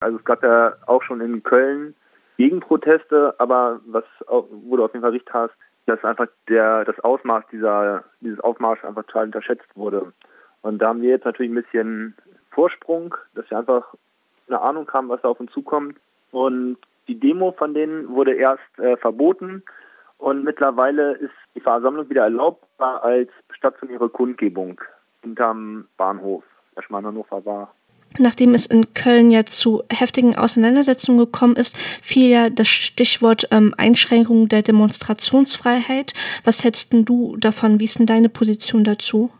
Also es gab ja auch schon in Köln Gegenproteste, aber was wo du auf jeden Fall recht hast, dass einfach der das Ausmaß dieser dieses Aufmarsch einfach total unterschätzt wurde. Und da haben wir jetzt natürlich ein bisschen Vorsprung, dass wir einfach eine Ahnung haben, was da auf uns zukommt. Und die Demo von denen wurde erst äh, verboten und mittlerweile ist die Versammlung wieder erlaubbar als stationäre Kundgebung hinterm Bahnhof, der Hannover war. Nachdem es in Köln ja zu heftigen Auseinandersetzungen gekommen ist, fiel ja das Stichwort ähm, Einschränkung der Demonstrationsfreiheit. Was hältst du davon? Wie ist denn deine Position dazu?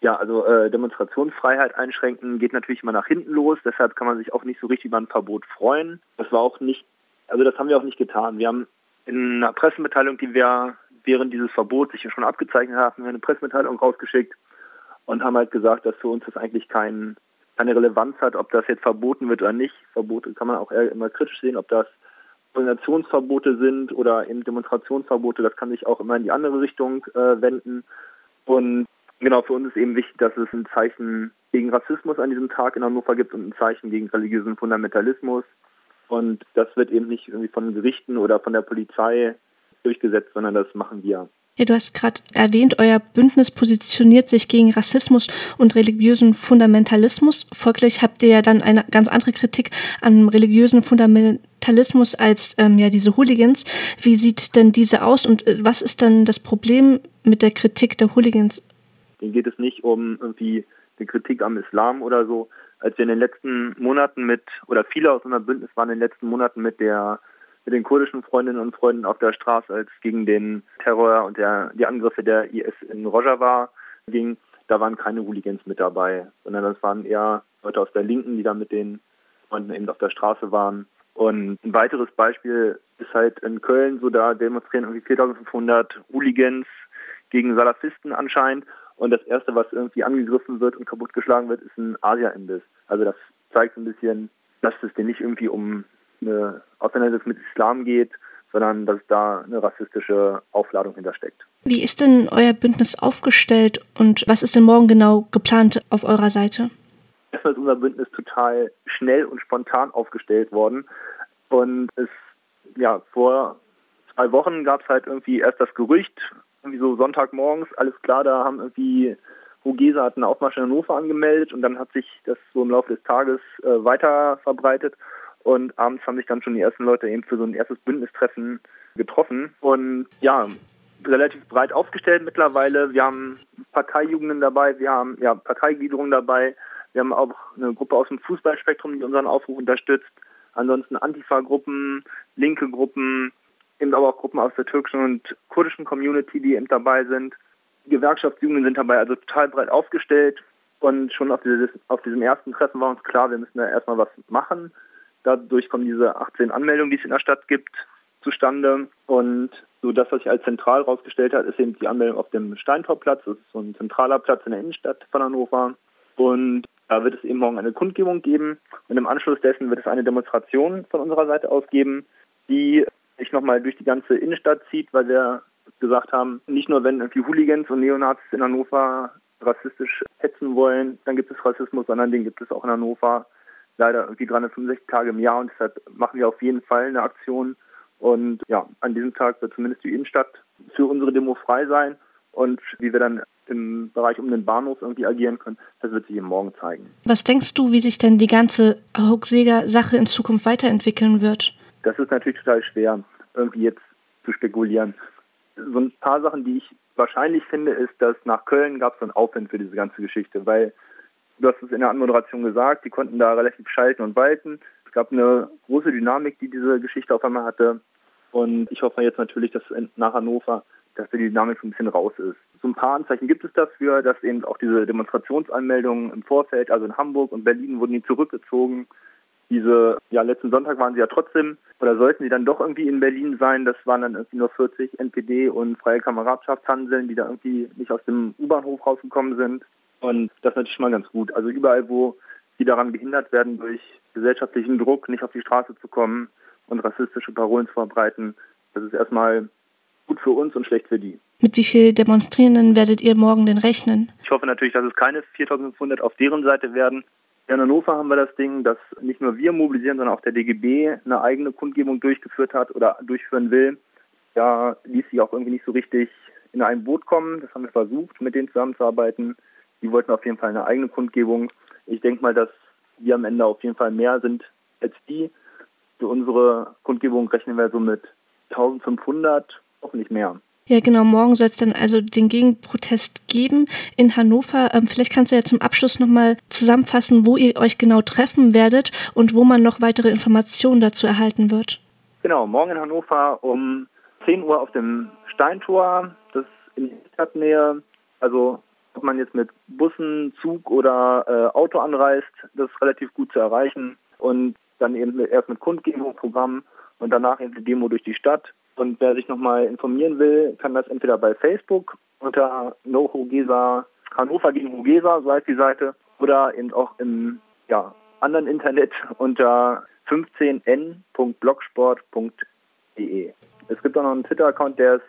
Ja, also äh, Demonstrationsfreiheit einschränken geht natürlich immer nach hinten los. Deshalb kann man sich auch nicht so richtig über ein Verbot freuen. Das war auch nicht, also das haben wir auch nicht getan. Wir haben in einer Pressemitteilung, die wir während dieses Verbots sich schon abgezeichnet haben, eine Pressemitteilung rausgeschickt und haben halt gesagt, dass für uns das eigentlich kein keine Relevanz hat, ob das jetzt verboten wird oder nicht. Verbote kann man auch immer kritisch sehen, ob das Organisationsverbote sind oder eben Demonstrationsverbote. Das kann sich auch immer in die andere Richtung äh, wenden. Und genau, für uns ist eben wichtig, dass es ein Zeichen gegen Rassismus an diesem Tag in Hannover gibt und ein Zeichen gegen religiösen Fundamentalismus. Und das wird eben nicht irgendwie von Gerichten oder von der Polizei durchgesetzt, sondern das machen wir. Ja, du hast gerade erwähnt, euer Bündnis positioniert sich gegen Rassismus und religiösen Fundamentalismus. Folglich habt ihr ja dann eine ganz andere Kritik an religiösen Fundamentalismus als ähm, ja diese Hooligans. Wie sieht denn diese aus und äh, was ist dann das Problem mit der Kritik der Hooligans? Denen geht es nicht um irgendwie die Kritik am Islam oder so. Als wir in den letzten Monaten mit, oder viele aus unserem Bündnis waren in den letzten Monaten mit der mit den kurdischen Freundinnen und Freunden auf der Straße, als gegen den Terror und der, die Angriffe der IS in Rojava ging. Da waren keine Hooligans mit dabei, sondern das waren eher Leute aus der Linken, die da mit den Freunden eben auf der Straße waren. Und ein weiteres Beispiel ist halt in Köln, so da demonstrieren irgendwie 4500 Hooligans gegen Salafisten anscheinend. Und das erste, was irgendwie angegriffen wird und kaputtgeschlagen wird, ist ein Asia-Imbiss. Also das zeigt ein bisschen, dass es denen nicht irgendwie um eine Auseinandersetzung mit Islam geht, sondern dass da eine rassistische Aufladung hintersteckt. Wie ist denn euer Bündnis aufgestellt und was ist denn morgen genau geplant auf eurer Seite? Erstmal ist unser Bündnis total schnell und spontan aufgestellt worden. Und es, ja, vor zwei Wochen gab es halt irgendwie erst das Gerücht, irgendwie so Sonntagmorgens, alles klar, da haben irgendwie Hugesa hat einen Aufmarsch in Hannover angemeldet und dann hat sich das so im Laufe des Tages äh, weiter verbreitet. Und abends haben sich dann schon die ersten Leute eben für so ein erstes Bündnistreffen getroffen. Und ja, relativ breit aufgestellt mittlerweile. Wir haben Parteijugenden dabei, wir haben ja Parteigliederungen dabei. Wir haben auch eine Gruppe aus dem Fußballspektrum, die unseren Aufruf unterstützt. Ansonsten Antifa-Gruppen, linke Gruppen, eben aber auch Gruppen aus der türkischen und kurdischen Community, die eben dabei sind. Gewerkschaftsjugenden sind dabei, also total breit aufgestellt. Und schon auf, dieses, auf diesem ersten Treffen war uns klar, wir müssen da erstmal was machen. Dadurch kommen diese 18 Anmeldungen, die es in der Stadt gibt, zustande. Und so das, was sich als zentral herausgestellt hat, ist eben die Anmeldung auf dem Steintorplatz. Das ist so ein zentraler Platz in der Innenstadt von Hannover. Und da wird es eben morgen eine Kundgebung geben. Und im Anschluss dessen wird es eine Demonstration von unserer Seite aus geben, die sich nochmal durch die ganze Innenstadt zieht, weil wir gesagt haben, nicht nur wenn irgendwie Hooligans und Neonazis in Hannover rassistisch hetzen wollen, dann gibt es Rassismus, sondern den gibt es auch in Hannover leider irgendwie 365 Tage im Jahr und deshalb machen wir auf jeden Fall eine Aktion. Und ja, an diesem Tag wird zumindest die Innenstadt für unsere Demo frei sein. Und wie wir dann im Bereich um den Bahnhof irgendwie agieren können, das wird sich eben morgen zeigen. Was denkst du, wie sich denn die ganze Hochsäger-Sache in Zukunft weiterentwickeln wird? Das ist natürlich total schwer, irgendwie jetzt zu spekulieren. So ein paar Sachen, die ich wahrscheinlich finde, ist, dass nach Köln gab es einen Aufwind für diese ganze Geschichte, weil Du hast es in der Anmoderation gesagt, die konnten da relativ schalten und walten. Es gab eine große Dynamik, die diese Geschichte auf einmal hatte. Und ich hoffe jetzt natürlich, dass nach Hannover, dass die Dynamik so ein bisschen raus ist. So ein paar Anzeichen gibt es dafür, dass eben auch diese Demonstrationsanmeldungen im Vorfeld, also in Hamburg und Berlin, wurden die zurückgezogen. Diese, ja, letzten Sonntag waren sie ja trotzdem, oder sollten sie dann doch irgendwie in Berlin sein. Das waren dann irgendwie nur 40 NPD und freie Kameradschaftshandeln, die da irgendwie nicht aus dem U-Bahnhof rausgekommen sind. Und das ist natürlich mal ganz gut. Also überall, wo die daran behindert werden, durch gesellschaftlichen Druck nicht auf die Straße zu kommen und rassistische Parolen zu verbreiten, das ist erstmal gut für uns und schlecht für die. Mit wie vielen Demonstrierenden werdet ihr morgen denn rechnen? Ich hoffe natürlich, dass es keine 4500 auf deren Seite werden. in Hannover haben wir das Ding, dass nicht nur wir mobilisieren, sondern auch der DGB eine eigene Kundgebung durchgeführt hat oder durchführen will. Da ließ sie auch irgendwie nicht so richtig in ein Boot kommen. Das haben wir versucht, mit denen zusammenzuarbeiten. Die wollten auf jeden Fall eine eigene Kundgebung. Ich denke mal, dass wir am Ende auf jeden Fall mehr sind als die. Für unsere Kundgebung rechnen wir so mit 1500, hoffentlich mehr. Ja, genau. Morgen soll es dann also den Gegenprotest geben in Hannover. Ähm, vielleicht kannst du ja zum Abschluss nochmal zusammenfassen, wo ihr euch genau treffen werdet und wo man noch weitere Informationen dazu erhalten wird. Genau, morgen in Hannover um 10 Uhr auf dem Steintor. Das ist in Stadtnähe. Also ob man jetzt mit Bussen, Zug oder äh, Auto anreist, das ist relativ gut zu erreichen. Und dann eben erst mit Kundgebungsprogramm und danach eben die Demo durch die Stadt. Und wer sich nochmal informieren will, kann das entweder bei Facebook unter No Hogesa, Hannover gegen Hogesa, so heißt die Seite, oder eben auch im ja, anderen Internet unter 15n.blogsport.de. Es gibt auch noch einen Twitter-Account, der ist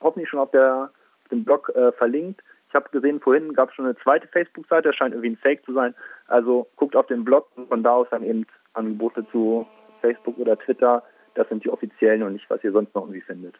hoffentlich schon auf, der, auf dem Blog äh, verlinkt. Ich habe gesehen, vorhin gab es schon eine zweite Facebook-Seite, das scheint irgendwie ein Fake zu sein. Also guckt auf den Blog und von da aus dann eben Angebote zu Facebook oder Twitter das sind die offiziellen und nicht, was ihr sonst noch irgendwie findet.